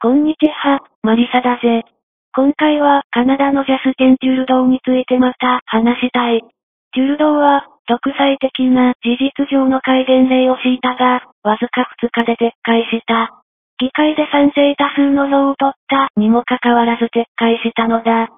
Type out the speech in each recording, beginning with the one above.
こんにちは、マリサだぜ。今回はカナダのジャスティン・テュルドーについてまた話したい。テュルドーは、独裁的な事実上の改元令を敷いたが、わずか2日で撤回した。議会で賛成多数の票を取ったにもかかわらず撤回したのだ。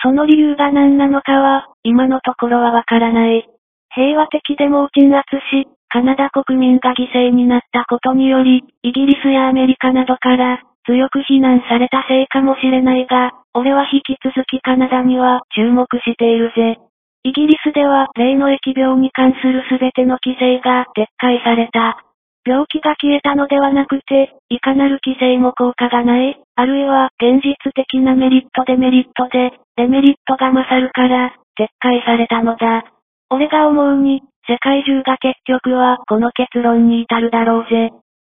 その理由が何なのかは、今のところはわからない。平和的デモを鎮圧し、カナダ国民が犠牲になったことにより、イギリスやアメリカなどから、強く非難されたせいかもしれないが、俺は引き続きカナダには注目しているぜ。イギリスでは例の疫病に関する全ての規制が撤回された。病気が消えたのではなくて、いかなる規制も効果がない、あるいは現実的なメリットデメリットで、デメリットが勝るから、撤回されたのだ。俺が思うに、世界中が結局はこの結論に至るだろうぜ。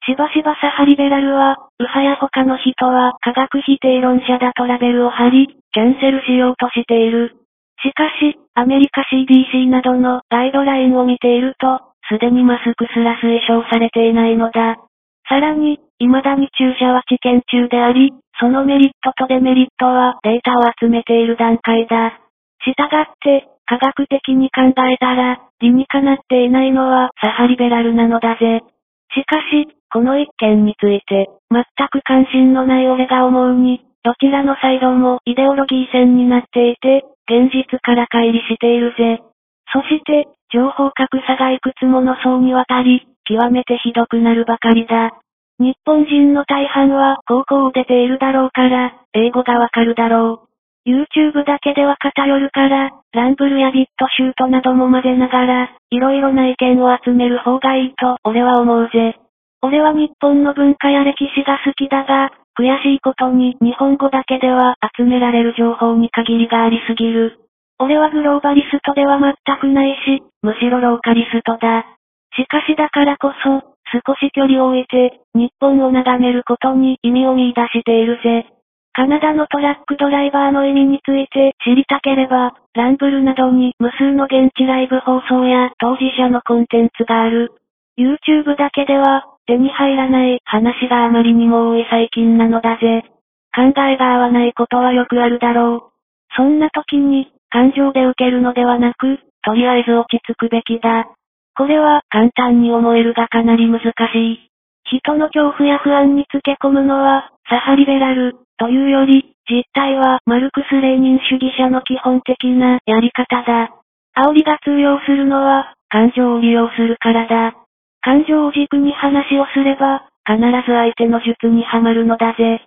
しばしばサハリベラルは、右派や他の人は科学否定論者だとラベルを貼り、キャンセルしようとしている。しかし、アメリカ CDC などのガイドラインを見ていると、すでにマスクすら推奨されていないのだ。さらに、未だに注射は治験中であり、そのメリットとデメリットはデータを集めている段階だ。したがって、科学的に考えたら、理にかなっていないのはサハリベラルなのだぜ。しかし、この一件について、全く関心のない俺が思うに、どちらのサイドもイデオロギー戦になっていて、現実から乖離しているぜ。そして、情報格差がいくつもの層にわたり、極めてひどくなるばかりだ。日本人の大半は高校を出ているだろうから、英語がわかるだろう。YouTube だけでは偏るから、ランブルやビットシュートなども混ぜながら、いろいろな意見を集める方がいいと俺は思うぜ。俺は日本の文化や歴史が好きだが、悔しいことに日本語だけでは集められる情報に限りがありすぎる。俺はグローバリストでは全くないし、むしろローカリストだ。しかしだからこそ、少し距離を置いて、日本を眺めることに意味を見出しているぜ。カナダのトラックドライバーの意味について知りたければ、ランブルなどに無数の現地ライブ放送や当事者のコンテンツがある。YouTube だけでは、手に入らない話があまりにも多い最近なのだぜ。考えが合わないことはよくあるだろう。そんな時に、感情で受けるのではなく、とりあえず落ち着くべきだ。これは簡単に思えるがかなり難しい。人の恐怖や不安につけ込むのは、サハリベラル、というより、実態はマルクス・レーニン主義者の基本的なやり方だ。煽りが通用するのは、感情を利用するからだ。感情を軸に話をすれば、必ず相手の術にはまるのだぜ。